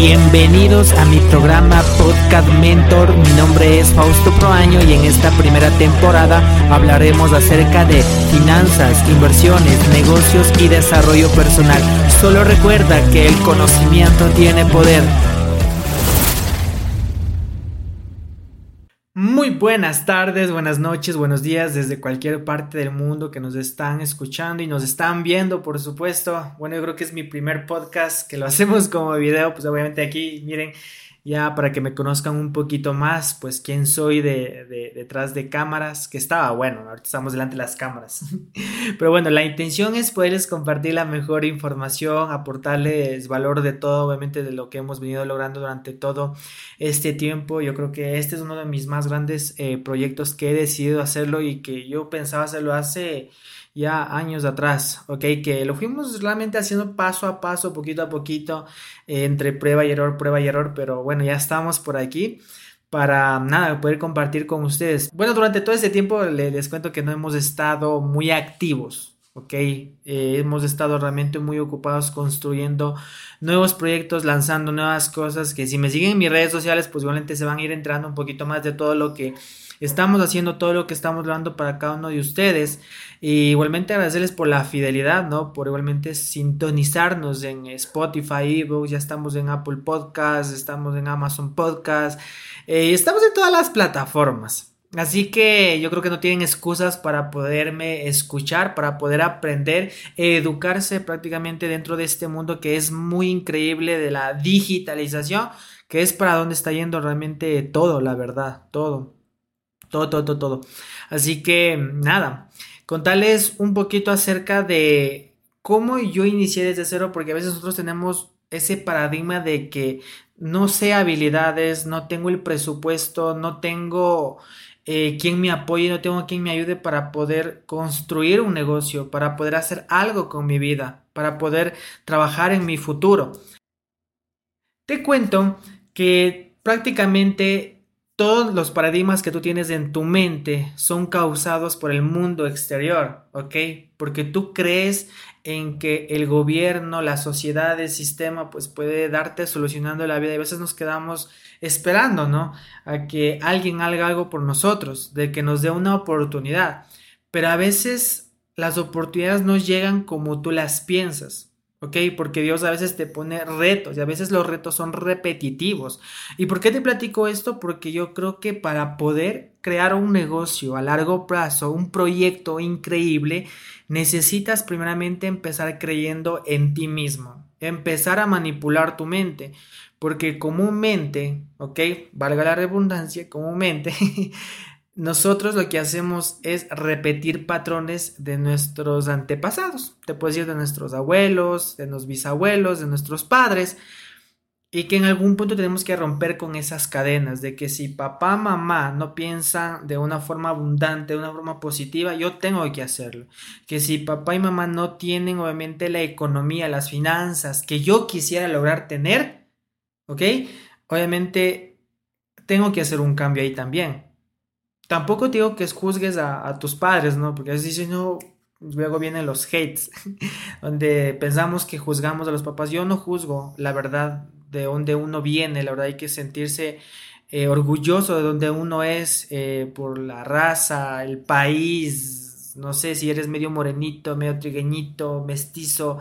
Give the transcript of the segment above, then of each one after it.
Bienvenidos a mi programa Podcast Mentor. Mi nombre es Fausto Proaño y en esta primera temporada hablaremos acerca de finanzas, inversiones, negocios y desarrollo personal. Solo recuerda que el conocimiento tiene poder. Muy buenas tardes, buenas noches, buenos días desde cualquier parte del mundo que nos están escuchando y nos están viendo, por supuesto. Bueno, yo creo que es mi primer podcast que lo hacemos como video, pues obviamente aquí, miren, ya para que me conozcan un poquito más, pues quién soy de, detrás de cámaras, que estaba bueno, ahorita estamos delante de las cámaras. Pero bueno, la intención es poderles compartir la mejor información, aportarles valor de todo, obviamente de lo que hemos venido logrando durante todo este tiempo. Yo creo que este es uno de mis más grandes eh, proyectos que he decidido hacerlo y que yo pensaba hacerlo hace ya años atrás, ¿ok? Que lo fuimos realmente haciendo paso a paso, poquito a poquito, eh, entre prueba y error, prueba y error, pero bueno, ya estamos por aquí para nada, poder compartir con ustedes. Bueno, durante todo este tiempo les, cuento que no hemos estado muy activos, ¿ok? Eh, hemos estado realmente muy ocupados construyendo nuevos proyectos, lanzando nuevas cosas que si me siguen en mis redes sociales, pues igualmente se van a ir entrando un poquito más de todo lo que estamos haciendo, todo lo que estamos dando para cada uno de ustedes. Y igualmente agradecerles por la fidelidad, ¿no? Por igualmente sintonizarnos en Spotify, ya estamos en Apple Podcasts, estamos en Amazon Podcasts, eh, estamos en todas las plataformas. Así que yo creo que no tienen excusas para poderme escuchar, para poder aprender, educarse prácticamente dentro de este mundo que es muy increíble de la digitalización, que es para donde está yendo realmente todo, la verdad, todo, todo, todo, todo. todo. Así que nada, contarles un poquito acerca de cómo yo inicié desde cero, porque a veces nosotros tenemos ese paradigma de que no sé habilidades, no tengo el presupuesto, no tengo eh, quien me apoye, no tengo quien me ayude para poder construir un negocio, para poder hacer algo con mi vida, para poder trabajar en mi futuro. Te cuento que prácticamente todos los paradigmas que tú tienes en tu mente son causados por el mundo exterior, ¿ok? Porque tú crees en que el gobierno, la sociedad, el sistema, pues puede darte solucionando la vida. Y a veces nos quedamos esperando, ¿no? A que alguien haga algo por nosotros, de que nos dé una oportunidad. Pero a veces las oportunidades no llegan como tú las piensas. ¿Ok? Porque Dios a veces te pone retos y a veces los retos son repetitivos. ¿Y por qué te platico esto? Porque yo creo que para poder crear un negocio a largo plazo, un proyecto increíble, necesitas primeramente empezar creyendo en ti mismo, empezar a manipular tu mente. Porque comúnmente, ¿ok? Valga la redundancia, comúnmente nosotros lo que hacemos es repetir patrones de nuestros antepasados, te puedes decir de nuestros abuelos, de los bisabuelos, de nuestros padres, y que en algún punto tenemos que romper con esas cadenas de que si papá, mamá no piensan de una forma abundante, de una forma positiva, yo tengo que hacerlo. Que si papá y mamá no tienen obviamente la economía, las finanzas que yo quisiera lograr tener, ¿ok? Obviamente tengo que hacer un cambio ahí también tampoco te digo que juzgues a, tus padres, ¿no? Porque así si no, luego vienen los hates, donde pensamos que juzgamos a los papás. Yo no juzgo, la verdad, de dónde uno viene, la verdad hay que sentirse eh, orgulloso de donde uno es, eh, por la raza, el país, no sé si eres medio morenito, medio trigueñito, mestizo,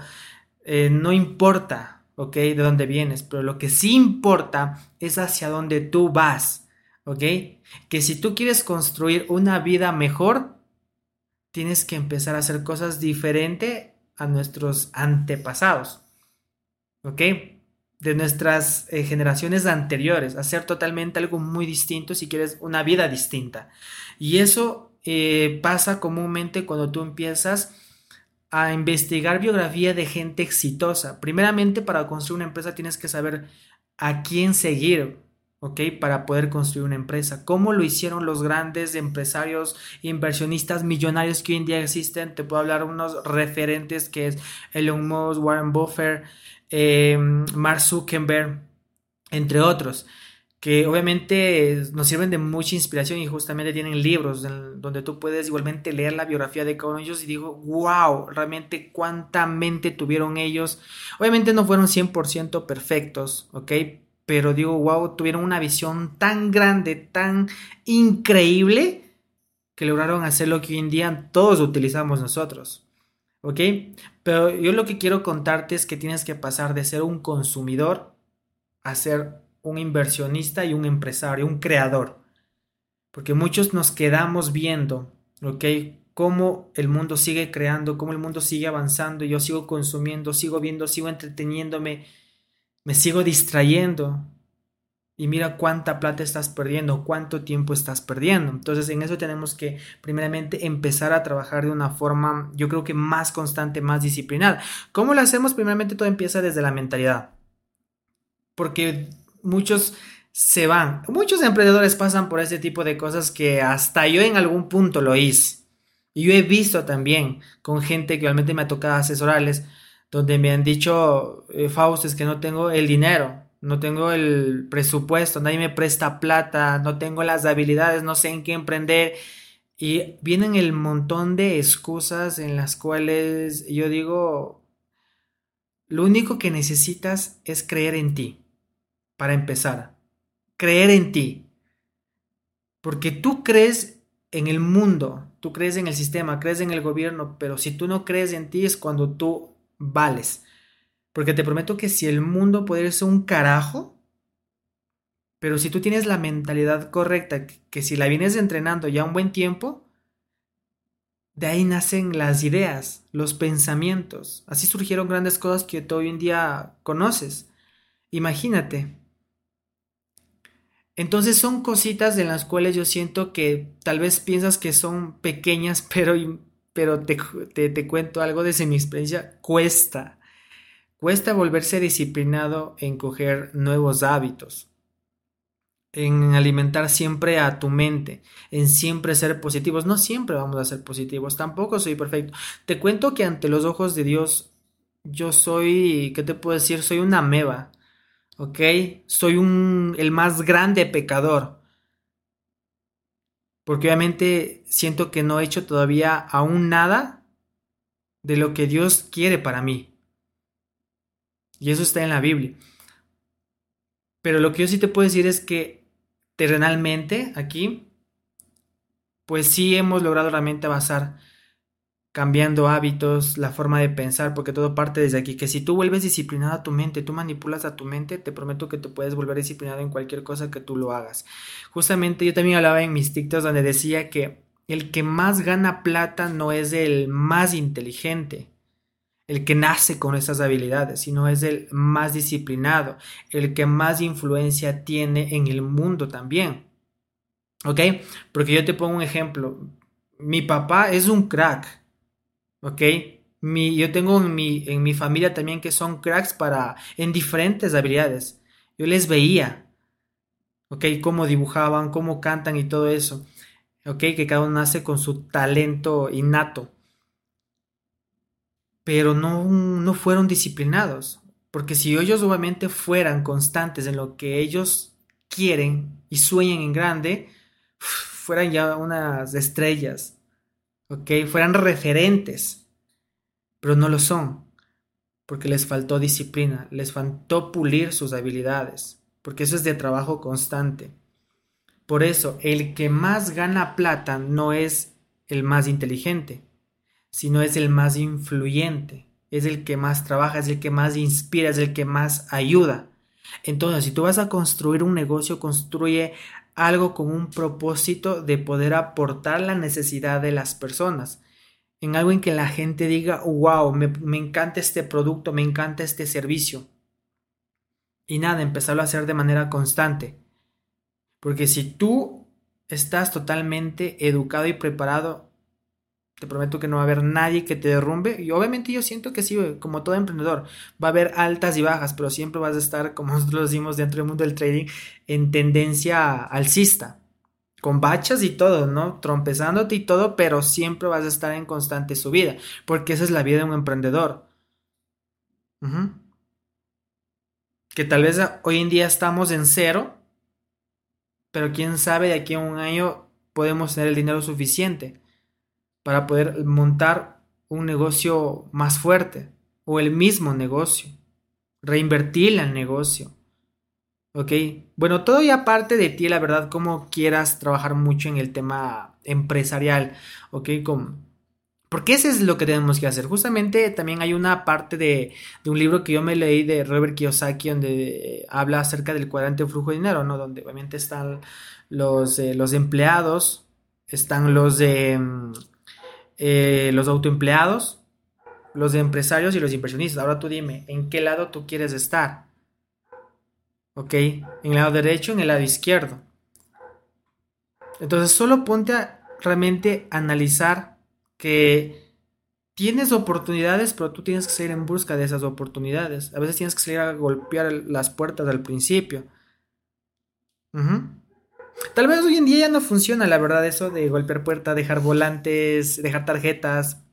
eh, no importa, ¿ok? De dónde vienes, pero lo que sí importa es hacia dónde tú vas. ¿ok? Que si tú quieres construir una vida mejor, tienes que empezar a hacer cosas diferentes a nuestros antepasados, ¿ok? De nuestras eh, generaciones anteriores, hacer totalmente algo muy distinto si quieres una vida distinta. Y eso eh, pasa comúnmente cuando tú empiezas a investigar biografía de gente exitosa. Primeramente, para construir una empresa tienes que saber a quién seguir, ¿ok? Para poder construir una empresa. ¿Cómo lo hicieron los grandes empresarios, inversionistas millonarios que hoy en día existen? Te puedo hablar unos referentes que es Elon Musk, Warren Buffett, em, Mark Zuckerberg, entre otros. que obviamente nos sirven de mucha inspiración y justamente tienen libros donde tú puedes igualmente leer la biografía de cada uno de ellos y digo, wow, realmente cuánta mente tuvieron ellos. Obviamente no fueron 100% perfectos, ¿ok? Pero digo, wow, tuvieron una visión tan grande, tan increíble, que lograron hacer lo que hoy en día todos utilizamos nosotros. ¿Ok? Pero yo lo que quiero contarte es que tienes que pasar de ser un consumidor a ser un inversionista y un empresario, un creador. Porque muchos nos quedamos viendo, ¿ok? Cómo el mundo sigue creando, cómo el mundo sigue avanzando, yo sigo consumiendo, sigo viendo, sigo entreteniéndome, me sigo distrayendo. Y mira cuánta plata estás perdiendo, cuánto tiempo estás perdiendo. Entonces en eso tenemos que primeramente empezar a trabajar de una forma, yo creo que más constante, más disciplinada. ¿Cómo lo hacemos? Primeramente todo empieza desde la mentalidad. Porque muchos se van. Muchos emprendedores pasan por ese tipo de cosas que hasta yo en algún punto lo hice. Y yo he visto también con gente que realmente me ha tocado asesorarles, donde me han dicho, eh, Fausto, es que no tengo el dinero, no tengo el presupuesto, nadie me presta plata, no tengo las habilidades, no sé en qué emprender. Y vienen el montón de excusas en las cuales yo digo, lo único que necesitas es creer en ti para empezar. Creer en ti. Porque tú crees en el mundo, tú crees en el sistema, crees en el gobierno, pero si tú no crees en ti es cuando tú vales. Porque te prometo que si el mundo puede ser un carajo, pero si tú tienes la mentalidad correcta, que si la vienes entrenando ya un buen tiempo, de ahí nacen las ideas, los pensamientos. Así surgieron grandes cosas que hoy en día conoces. Imagínate, entonces son cositas de las cuales yo siento que tal vez piensas que son pequeñas, pero, pero te, te, cuento algo desde mi experiencia, cuesta. Cuesta volverse disciplinado en coger nuevos hábitos, en alimentar siempre a tu mente, en siempre ser positivos. No siempre vamos a ser positivos, tampoco soy perfecto. Te cuento que ante los ojos de Dios yo soy, ¿qué te puedo decir? Soy una meba. ¿ok? Soy un, el más grande pecador. Porque obviamente siento que no he hecho todavía aún nada de lo que Dios quiere para mí. Y eso está en la Biblia. Pero lo que yo sí te puedo decir es que terrenalmente aquí, pues sí hemos logrado realmente avanzar cambiando hábitos, la forma de pensar, porque todo parte desde aquí, que si tú vuelves disciplinado a tu mente, tú manipulas a tu mente, te prometo que te puedes volver disciplinado en cualquier cosa que tú lo hagas. Justamente yo también hablaba en mis TikToks donde decía que el que más gana plata no es el más inteligente, el que nace con esas habilidades, sino es el más disciplinado, el que más influencia tiene en el mundo también. ¿Ok? Porque yo te pongo un ejemplo. Mi papá es un crack ¿ok? Mi, yo tengo en mi, en mi familia también que son cracks para, en diferentes habilidades. Yo les veía, ¿ok? Cómo dibujaban, cómo cantan y todo eso, ¿ok? Que cada uno nace con su talento innato. Pero no, no fueron disciplinados. Porque si ellos obviamente fueran constantes en lo que ellos quieren y sueñan en grande, fueran ya unas estrellas, ¿ok? Fueran referentes, pero no lo son, porque les faltó disciplina, les faltó pulir sus habilidades, porque eso es de trabajo constante. Por eso, el que más gana plata no es el más inteligente, sino es el más influyente, es el que más trabaja, es el que más inspira, es el que más ayuda. Entonces, si tú vas a construir un negocio, construye algo con un propósito de poder aportar la necesidad de las personas, en algo en que la gente diga, wow, me, me encanta este producto, me encanta este servicio. Y nada, empezarlo a hacer de manera constante. Porque si tú estás totalmente educado y preparado, te prometo que no va a haber nadie que te derrumbe. Y obviamente yo siento que sí, como todo emprendedor, va a haber altas y bajas, pero siempre vas a estar, como nosotros decimos dentro del mundo del trading, en tendencia alcista. Con bachas y todo, ¿no? Trompezándote y todo, pero siempre vas a estar en constante subida, porque esa es la vida de un emprendedor. Que tal vez hoy en día estamos en cero, pero quién sabe de aquí a un año podemos tener el dinero suficiente para poder montar un negocio más fuerte o el mismo negocio, reinvertir el negocio. ¿Ok? Bueno, todo ya parte de ti, la verdad, como quieras trabajar mucho en el tema empresarial, ¿ok? Con, porque eso es lo que tenemos que hacer. Justamente también hay una parte de, de, un libro que yo me leí de Robert Kiyosaki donde habla acerca del cuadrante de flujo de dinero, ¿no? Donde obviamente están los, eh, los empleados, están los mm, eh, los autoempleados, los empresarios y los inversionistas. Ahora tú dime, ¿en qué lado tú quieres estar? ¿Ok? ¿En el lado derecho en el lado izquierdo? Entonces solo ponte a realmente analizar que tienes oportunidades, pero tú tienes que salir en busca de esas oportunidades. A veces tienes que salir a golpear las puertas al principio. Tal vez hoy en día ya no funciona, la verdad, eso de golpear puertas, dejar volantes, dejar tarjetas.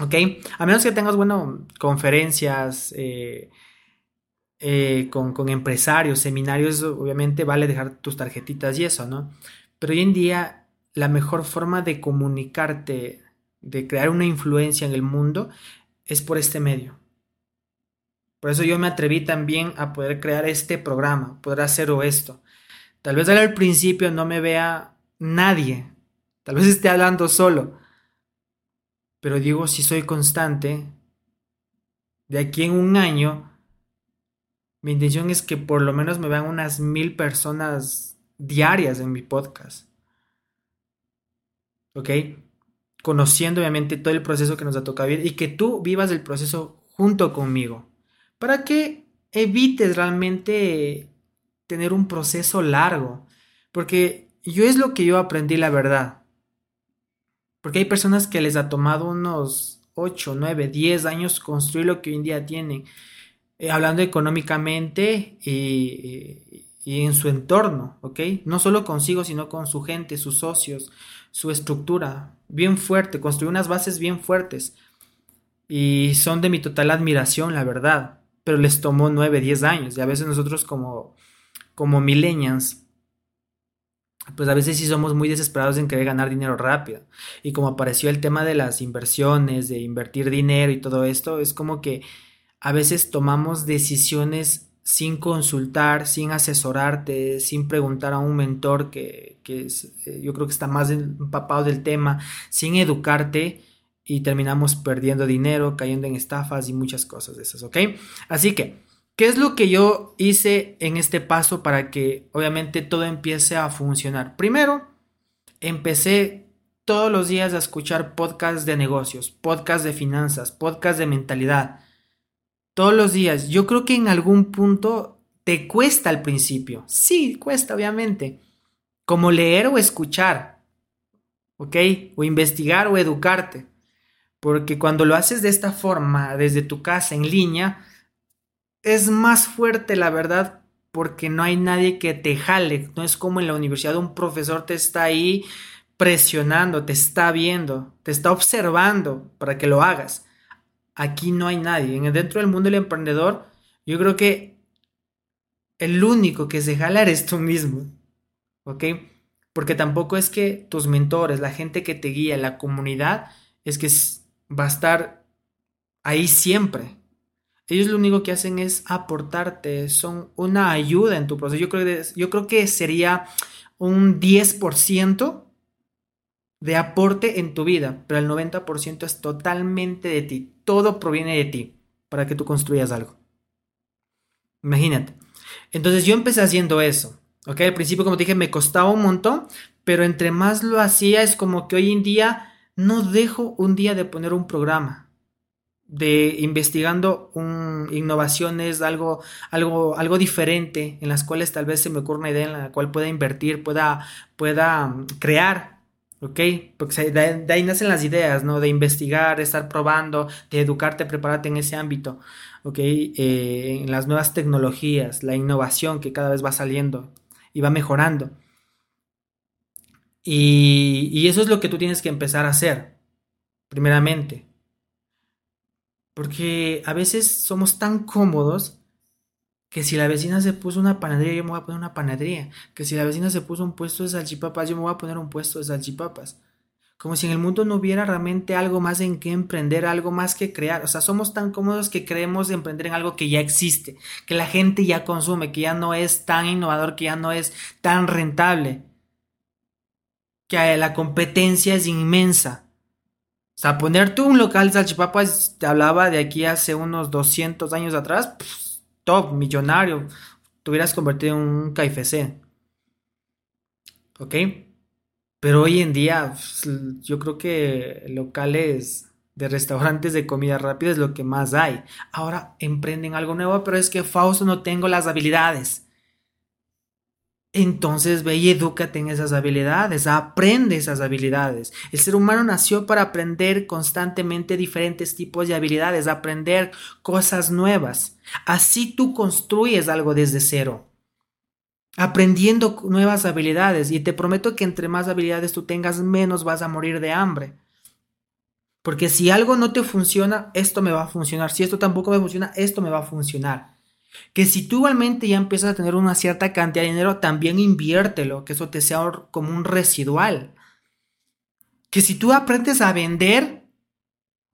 ¿Ok? A menos que tengas, bueno, conferencias eh, eh, con, con empresarios, seminarios, obviamente vale dejar tus tarjetitas y eso, ¿no? Pero hoy en día la mejor forma de comunicarte de crear una influencia en el mundo es por este medio. Por eso yo me atreví también a poder crear este programa, poder hacer esto. Tal vez al principio no me vea nadie, tal vez esté hablando solo, pero digo, si soy constante, de aquí en un año, mi intención es que por lo menos me vean unas mil personas diarias en mi podcast. ¿Ok? conociendo obviamente todo el proceso que nos ha tocado vivir y que tú vivas el proceso junto conmigo, para que evites realmente tener un proceso largo, porque yo es lo que yo aprendí la verdad, porque hay personas que les ha tomado unos 8, 9, 10 años construir lo que hoy en día tienen, eh, hablando económicamente y, en su entorno, ¿ok? No solo consigo, sino con su gente, sus socios, su estructura, bien fuerte, construyó unas bases bien fuertes. Y son de mi total admiración, la verdad. Pero les tomó 9, 10 años. Y a veces nosotros como, como pues a veces sí somos muy desesperados en querer ganar dinero rápido. Y como apareció el tema de las inversiones, de invertir dinero y todo esto, es como que a veces tomamos decisiones sin consultar, sin asesorarte, sin preguntar a un mentor que, eh, yo creo que está más empapado del tema, sin educarte y terminamos perdiendo dinero, cayendo en estafas y muchas cosas de esas, ¿ok? Así que, ¿qué es lo que yo hice en este paso para que obviamente todo empiece a funcionar? Primero, empecé todos los días a escuchar podcasts de negocios, podcasts de finanzas, podcasts de mentalidad todos los días. Yo creo que en algún punto te cuesta al principio. Sí, cuesta, obviamente. Como leer o escuchar. ¿Ok? O investigar o educarte. Porque cuando lo haces de esta forma, desde tu casa, en línea, es más fuerte, la verdad, porque no hay nadie que te jale. No es como en la universidad, un profesor te está ahí presionando, te está viendo, te está observando para que lo hagas aquí no hay nadie. Dentro del mundo del emprendedor, yo creo que el único que se jala eres tú mismo. ¿Ok? Porque tampoco es que tus mentores, la gente que te guía, la comunidad, es que va a estar ahí siempre. Ellos lo único que hacen es aportarte, son una ayuda en tu proceso. Yo creo que, yo creo que sería un 10% de aporte en tu vida, pero el 90% es totalmente de ti. Todo proviene de ti para que tú construyas algo. Imagínate. Entonces yo empecé haciendo eso. ¿Ok? Al principio, como dije, me costaba un montón, pero entre más lo hacía es como que hoy en día no dejo un día de poner un programa de investigando innovaciones, algo, algo, algo diferente, en las cuales tal vez se me ocurra una idea en la cual pueda invertir, pueda, pueda mm, crear ¿ok? Porque de, ahí nacen las ideas, ¿no? De investigar, de estar probando, de educarte, prepararte en ese ámbito, ¿ok? Eh, en las nuevas tecnologías, la innovación que cada vez va saliendo y va mejorando. Y eso es lo que tú tienes que empezar a hacer, primeramente. Porque a veces somos tan cómodos Que si la vecina se puso una panadería, yo me voy a poner una panadería. Que si la vecina se puso un puesto de salchipapas, yo me voy a poner un puesto de salchipapas. Como si en el mundo no hubiera realmente algo más en que emprender, algo más que crear. O sea, somos tan cómodos que creemos emprender en algo que ya existe, que la gente ya consume, que ya no es tan innovador, que ya no es tan rentable. Que la competencia es inmensa. O sea, poner tú un local de salchipapas, te hablaba de aquí hace unos 200 años atrás, top, millonario, te hubieras convertido en un KFC. ¿Ok? Pero hoy en día pues, yo creo que locales de restaurantes de comida rápida es lo que más hay. Ahora emprenden algo nuevo, pero es que Fausto no tengo las habilidades. Entonces ve y edúcate en esas habilidades, aprende esas habilidades. El ser humano nació para aprender constantemente diferentes tipos de habilidades, aprender cosas nuevas. Así tú construyes algo desde cero, aprendiendo nuevas habilidades. Y te prometo que entre más habilidades tú tengas, menos vas a morir de hambre. Porque si algo no te funciona, esto me va a funcionar. Si esto tampoco me funciona, esto me va a funcionar. Que si tú igualmente ya empiezas a tener una cierta cantidad de dinero, también inviértelo, que eso te sea como un residual. Que si tú aprendes a vender,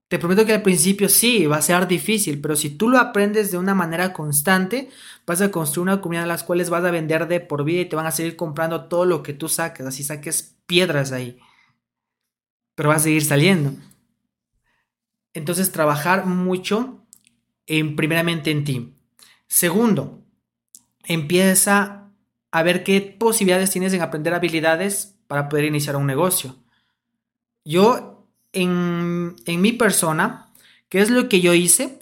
te prometo que al principio sí, va a ser difícil, pero si tú lo aprendes de una manera constante, vas a construir una comunidad en las cuales vas a vender de por vida y te van a seguir comprando todo lo que tú saques, así saques piedras ahí. Pero va a seguir saliendo. Entonces, trabajar mucho en, primeramente en ti. Segundo, empieza a ver qué posibilidades tienes en aprender habilidades para poder iniciar un negocio. Yo, en, mi persona, ¿qué es lo que yo hice?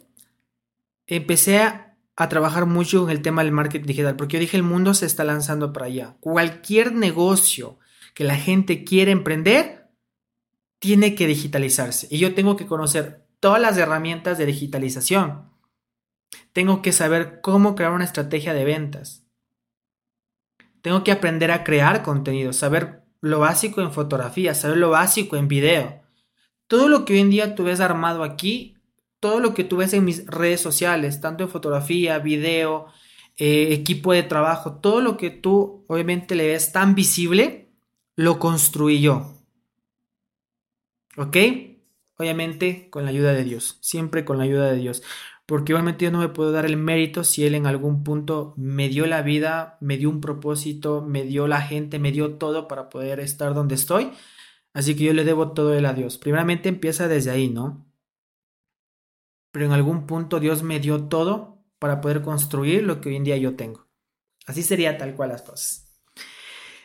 Empecé a, a trabajar mucho en el tema del marketing digital, porque yo dije, el mundo se está lanzando para allá. Cualquier negocio que la gente quiere emprender, tiene que digitalizarse. Y yo tengo que conocer todas las herramientas de digitalización tengo que saber cómo crear una estrategia de ventas. Tengo que aprender a crear contenido, saber lo básico en fotografía, saber lo básico en video. Todo lo que hoy en día tú ves armado aquí, todo lo que tú ves en mis redes sociales, tanto en fotografía, video, eh, equipo de trabajo, todo lo que tú obviamente le ves tan visible, lo construí yo. ¿Ok? Obviamente con la ayuda de Dios, siempre con la ayuda de Dios porque obviamente yo no me puedo dar el mérito si él en algún punto me dio la vida, me dio un propósito, me dio la gente, me dio todo para poder estar donde estoy. Así que yo le debo todo el a Dios. Primeramente empieza desde ahí, ¿no? Pero en algún punto Dios me dio todo para poder construir lo que hoy en día yo tengo. Así sería tal cual las cosas.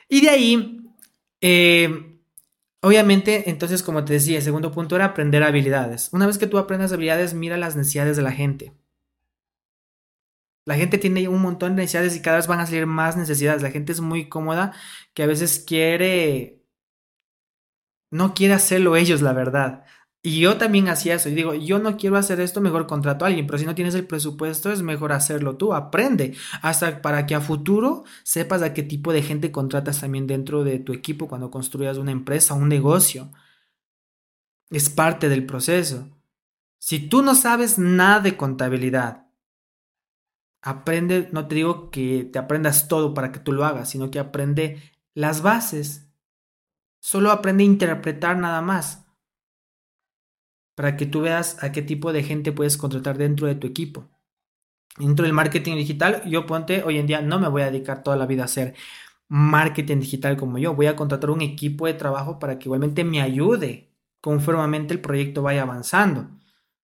Y de ahí, eh, Obviamente, entonces, como te decía, el segundo punto era aprender habilidades. Una vez que tú aprendas habilidades, mira las necesidades de la gente. La gente tiene un montón de necesidades y cada vez van a salir más necesidades. La gente es muy cómoda que a veces quiere... No quiere hacerlo ellos, la verdad. Y yo también hacía eso y digo, yo no quiero hacer esto, mejor contrato a alguien, pero si no tienes el presupuesto es mejor hacerlo tú, aprende, hasta para que a futuro sepas a qué tipo de gente contratas también dentro de tu equipo cuando construyas una empresa, un negocio. Es parte del proceso. Si tú no sabes nada de contabilidad, aprende, no te digo que te aprendas todo para que tú lo hagas, sino que aprende las bases. Solo aprende a interpretar nada más para que tú veas a qué tipo de gente puedes contratar dentro de tu equipo. Dentro del marketing digital, yo ponte, hoy en día no me voy a dedicar toda la vida a hacer marketing digital como yo. Voy a contratar un equipo de trabajo para que igualmente me ayude conformemente el proyecto vaya avanzando.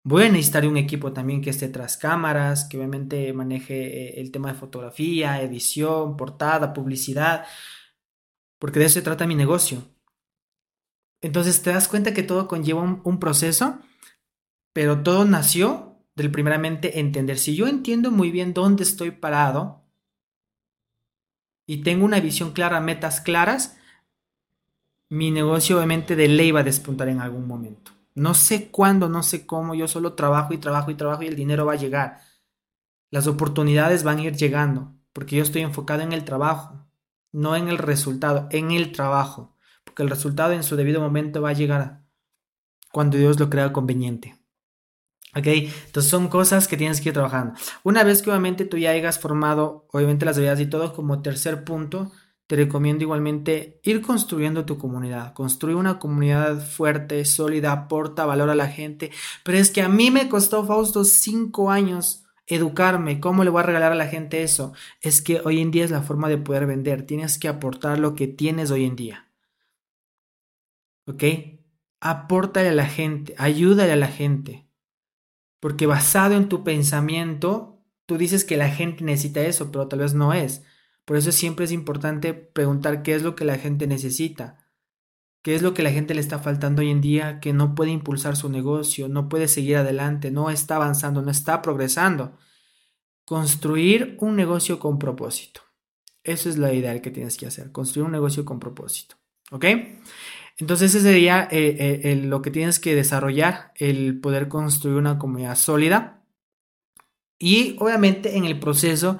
Voy a necesitar un equipo también que esté tras cámaras, que obviamente maneje eh, el tema de fotografía, edición, portada, publicidad, porque de eso se trata mi negocio. Entonces te das cuenta que todo conlleva un, proceso, pero todo nació del primeramente entender. Si yo entiendo muy bien dónde estoy parado y tengo una visión clara, metas claras, mi negocio obviamente de ley va a despuntar en algún momento. No sé cuándo, no sé cómo, yo solo trabajo y trabajo y trabajo y el dinero va a llegar. Las oportunidades van a ir llegando, porque yo estoy enfocado en el trabajo, no en el resultado, en el trabajo porque el resultado en su debido momento va a llegar cuando Dios lo crea conveniente. ¿Ok? Entonces son cosas que tienes que ir trabajando. Una vez que obviamente tú ya hayas formado, obviamente las habilidades y todo, como tercer punto, te recomiendo igualmente ir construyendo tu comunidad. Construir una comunidad fuerte, sólida, aporta valor a la gente. Pero es que a mí me costó, Fausto, cinco años educarme. ¿Cómo le voy a regalar a la gente eso? Es que hoy en día es la forma de poder vender. Tienes que aportar lo que tienes hoy en día. ¿Ok? Apórtale a la gente, ayúdale a la gente. Porque basado en tu pensamiento, tú dices que la gente necesita eso, pero tal vez no es. Por eso siempre es importante preguntar qué es lo que la gente necesita. ¿Qué es lo que la gente le está faltando hoy en día que no puede impulsar su negocio, no puede seguir adelante, no está avanzando, no está progresando? Construir un negocio con propósito. Eso es la idea que tienes que hacer, construir un negocio con propósito. ¿Ok? Entonces ese sería eh, eh, lo que tienes que desarrollar, el poder construir una comunidad sólida y obviamente en el proceso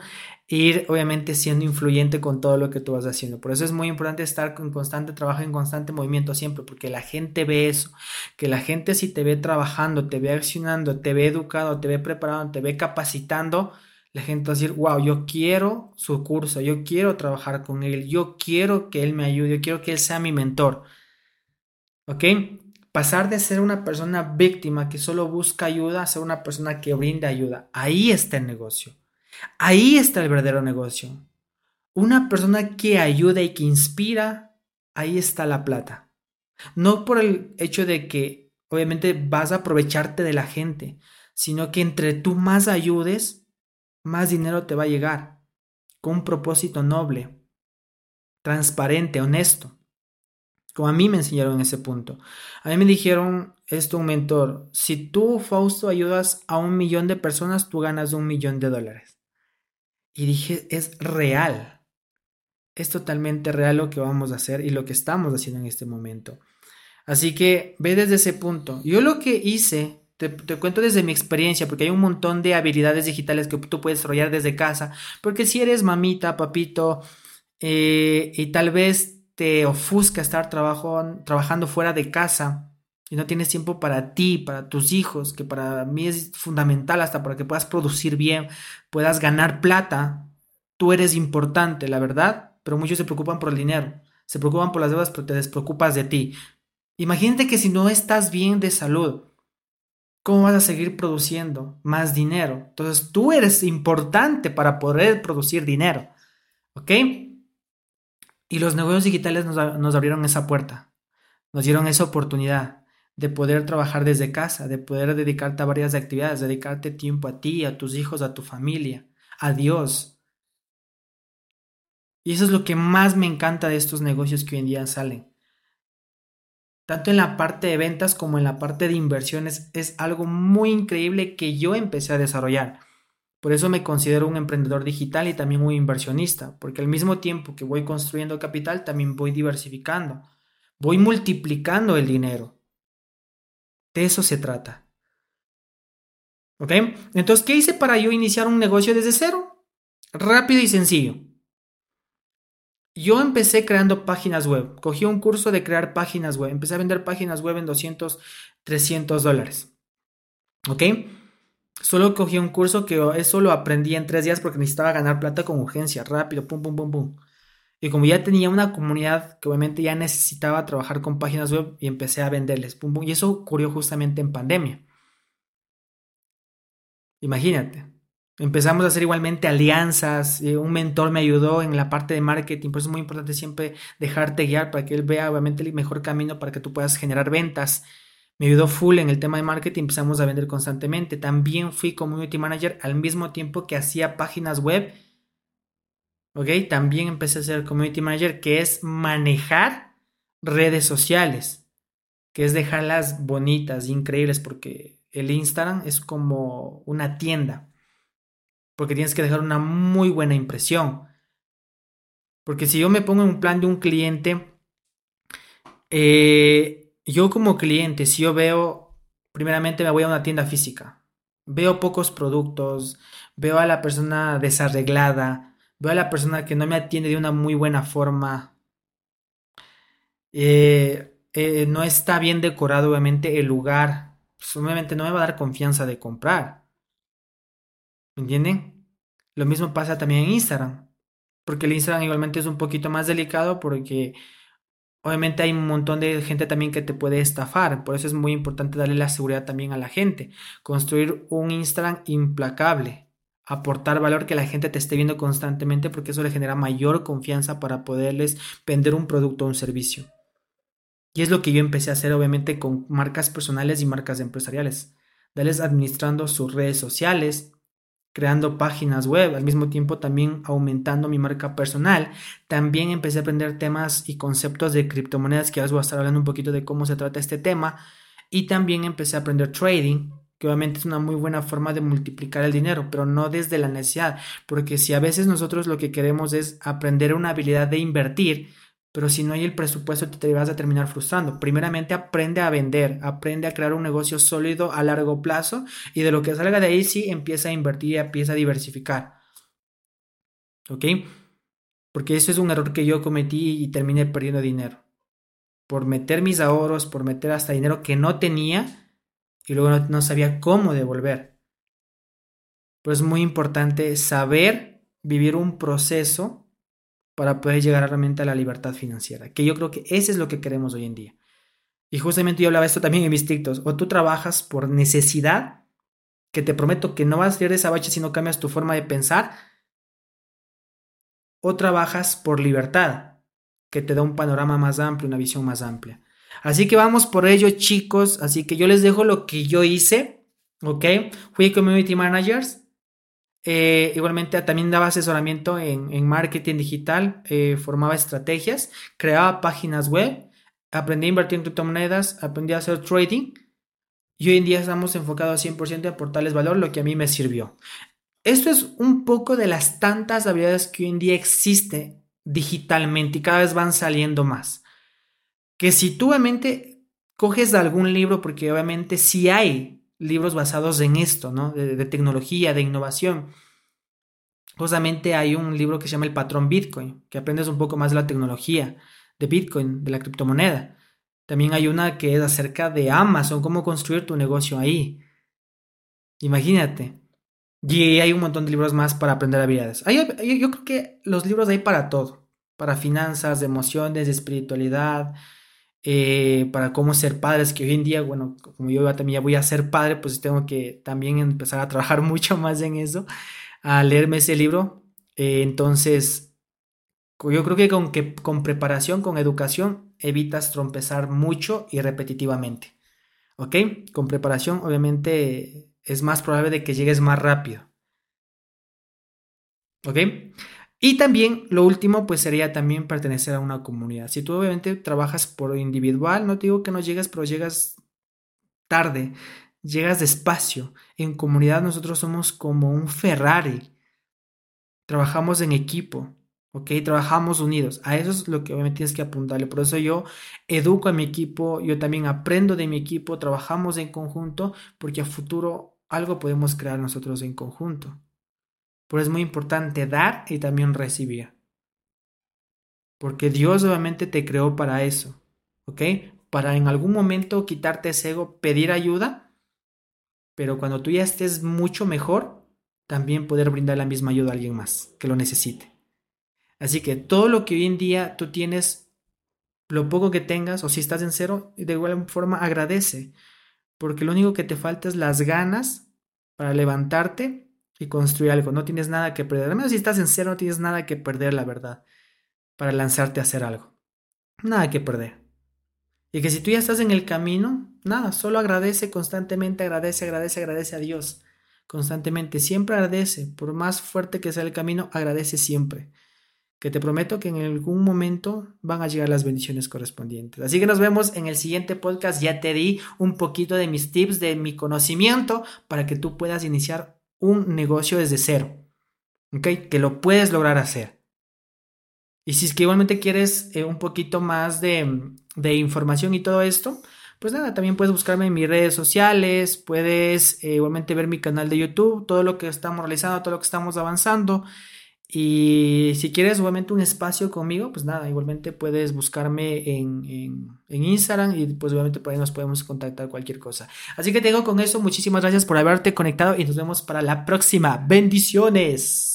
ir obviamente siendo influyente con todo lo que tú vas haciendo. Por eso es muy importante estar en constante trabajo, en constante movimiento siempre, porque la gente ve eso, que la gente si te ve trabajando, te ve accionando, te ve educado, te ve preparado, te ve capacitando, la gente va a decir, wow, yo quiero su curso, yo quiero trabajar con él, yo quiero que él me ayude, yo quiero que él sea mi mentor. ¿Ok? Pasar de ser una persona víctima que solo busca ayuda a ser una persona que brinda ayuda. Ahí está el negocio. Ahí está el verdadero negocio. Una persona que ayuda y que inspira, ahí está la plata. No por el hecho de que obviamente vas a aprovecharte de la gente, sino que entre tú más ayudes, más dinero te va a llegar, con un propósito noble, transparente, honesto. Como a mí me enseñaron en ese punto. A mí me dijeron esto un mentor, si tú, Fausto, ayudas a un millón de personas, tú ganas un millón de dólares. Y dije, es real. Es totalmente real lo que vamos a hacer y lo que estamos haciendo en este momento. Así que ve desde ese punto. Yo lo que hice, te, cuento desde mi experiencia, porque hay un montón de habilidades digitales que tú puedes desarrollar desde casa. Porque si eres mamita, papito, eh, y tal vez te ofusca estar trabajando fuera de casa y no tienes tiempo para ti, para tus hijos, que para mí es fundamental hasta para que puedas producir bien, puedas ganar plata, tú eres importante, la verdad, pero muchos se preocupan por el dinero, se preocupan por las deudas, pero te despreocupas de ti. Imagínate que si no estás bien de salud, ¿cómo vas a seguir produciendo más dinero? Entonces tú eres importante para poder producir dinero, ¿ok? Y los negocios digitales nos, abrieron esa puerta, nos dieron esa oportunidad de poder trabajar desde casa, de poder dedicarte a varias actividades, dedicarte tiempo a ti, a tus hijos, a tu familia, a Dios. Y eso es lo que más me encanta de estos negocios que hoy en día salen. Tanto en la parte de ventas como en la parte de inversiones es algo muy increíble que yo empecé a desarrollar. Por eso me considero un emprendedor digital y también un inversionista, porque al mismo tiempo que voy construyendo capital, también voy diversificando, voy multiplicando el dinero. De eso se trata. ¿Ok? Entonces, ¿qué hice para yo iniciar un negocio desde cero? Rápido y sencillo. Yo empecé creando páginas web. Cogí un curso de crear páginas web. Empecé a vender páginas web en 200, 300 dólares. ¿Ok? Solo cogí un curso que eso lo aprendí en tres días porque necesitaba ganar plata con urgencia, rápido, pum, pum, pum, pum. Y como ya tenía una comunidad que obviamente ya necesitaba trabajar con páginas web y empecé a venderles, pum, pum. Y eso ocurrió justamente en pandemia. Imagínate. Empezamos a hacer igualmente alianzas, un mentor me ayudó en la parte de marketing, por eso es muy importante siempre dejarte guiar para que él vea obviamente el mejor camino para que tú puedas generar ventas me ayudó full en el tema de marketing, empezamos a vender constantemente. También fui community manager al mismo tiempo que hacía páginas web. ¿Ok? También empecé a ser community manager, que es manejar redes sociales, que es dejarlas bonitas, increíbles, porque el Instagram es como una tienda, porque tienes que dejar una muy buena impresión. Porque si yo me pongo en un plan de un cliente, eh, yo como cliente, si yo veo, primeramente me voy a una tienda física, veo pocos productos, veo a la persona desarreglada, veo a la persona que no me atiende de una muy buena forma, eh, eh, no está bien decorado obviamente el lugar, pues obviamente no me va a dar confianza de comprar. ¿Me entienden? Lo mismo pasa también en Instagram. Porque el Instagram igualmente es un poquito más delicado porque obviamente hay un montón de gente también que te puede estafar. Por eso es muy importante darle la seguridad también a la gente. Construir un Instagram implacable. Aportar valor que la gente te esté viendo constantemente porque eso le genera mayor confianza para poderles vender un producto o un servicio. Y es lo que yo empecé a hacer obviamente con marcas personales y marcas empresariales. Darles administrando sus redes sociales, creando páginas web, al mismo tiempo también aumentando mi marca personal. También empecé a aprender temas y conceptos de criptomonedas, que ahora voy a estar hablando un poquito de cómo se trata este tema. Y también empecé a aprender trading, que obviamente es una muy buena forma de multiplicar el dinero, pero no desde la necesidad, porque si a veces nosotros lo que queremos es aprender una habilidad de invertir, pero si no hay el presupuesto te vas a terminar frustrando. Primeramente aprende a vender, aprende a crear un negocio sólido a largo plazo y de lo que salga de ahí sí empieza a invertir y empieza a diversificar. ¿Ok? Porque eso es un error que yo cometí y terminé perdiendo dinero. Por meter mis ahorros, por meter hasta dinero que no tenía y luego no, sabía cómo devolver. Pues es muy importante saber vivir un proceso para poder llegar realmente a la libertad financiera, que yo creo que ese es lo que queremos hoy en día. Y justamente yo hablaba esto también en mis TikToks, o tú trabajas por necesidad, que te prometo que no vas a salir de esa bache si no cambias tu forma de pensar, o trabajas por libertad, que te da un panorama más amplio, una visión más amplia. Así que vamos por ello, chicos. Así que yo les dejo lo que yo hice, ¿ok? Fui Community Managers, eh, igualmente también daba asesoramiento en, marketing digital, eh, formaba estrategias, creaba páginas web, aprendí a invertir en criptomonedas, aprendí a hacer trading y hoy en día estamos enfocados 100% en portales valor, lo que a mí me sirvió. Esto es un poco de las tantas habilidades que hoy en día existe digitalmente y cada vez van saliendo más. Que si tú obviamente coges algún libro, porque obviamente si hay libros basados en esto, ¿no? De, tecnología, de innovación. Justamente hay un libro que se llama El Patrón Bitcoin, que aprendes un poco más de la tecnología de Bitcoin, de la criptomoneda. También hay una que es acerca de Amazon, cómo construir tu negocio ahí. Imagínate. Y hay un montón de libros más para aprender habilidades. yo creo que los libros hay para todo. Para finanzas, emociones, espiritualidad, eh, para cómo ser padres, que hoy en día, bueno, como yo también ya voy a ser padre, pues tengo que también empezar a trabajar mucho más en eso, a leerme ese libro. Eh, entonces, yo creo que con, que con preparación, con educación, evitas trompezar mucho y repetitivamente. ¿Ok? Con preparación, obviamente, es más probable de que llegues más rápido. ¿Ok? Y también lo último pues sería también pertenecer a una comunidad. Si tú obviamente trabajas por individual, no te digo que no llegas, pero llegas tarde, llegas despacio. En comunidad nosotros somos como un Ferrari. Trabajamos en equipo, ¿ok? Trabajamos unidos. A eso es lo que obviamente tienes que apuntarle. Por eso yo educo a mi equipo, yo también aprendo de mi equipo, trabajamos en conjunto, porque a futuro algo podemos crear nosotros en conjunto. Por es muy importante dar y también recibir. Porque Dios obviamente te creó para eso. ¿Ok? Para en algún momento quitarte ese ego, pedir ayuda. Pero cuando tú ya estés mucho mejor, también poder brindar la misma ayuda a alguien más que lo necesite. Así que todo lo que hoy en día tú tienes, lo poco que tengas, o si estás en cero, de igual forma agradece. Porque lo único que te falta es las ganas para levantarte y construir algo. No tienes nada que perder. Al menos si estás en cero, no tienes nada que perder, la verdad, para lanzarte a hacer algo. Nada que perder. Y que si tú ya estás en el camino, nada, solo agradece constantemente, agradece, agradece, agradece a Dios. Constantemente, siempre agradece. Por más fuerte que sea el camino, agradece siempre. Que te prometo que en algún momento van a llegar las bendiciones correspondientes. Así que nos vemos en el siguiente podcast. Ya te di un poquito de mis tips, de mi conocimiento, para que tú puedas iniciar un negocio desde cero. Que lo puedes lograr hacer. Y si es que igualmente quieres eh, un poquito más de, de, información y todo esto, pues nada, también puedes buscarme en mis redes sociales, puedes eh, igualmente ver mi canal de YouTube, todo lo que estamos realizando, todo lo que estamos avanzando. Y si quieres obviamente un espacio conmigo, pues nada, igualmente puedes buscarme en, en, Instagram y pues obviamente nos podemos contactar cualquier cosa. Así que te digo con eso, muchísimas gracias por haberte conectado y nos vemos para la próxima. Bendiciones.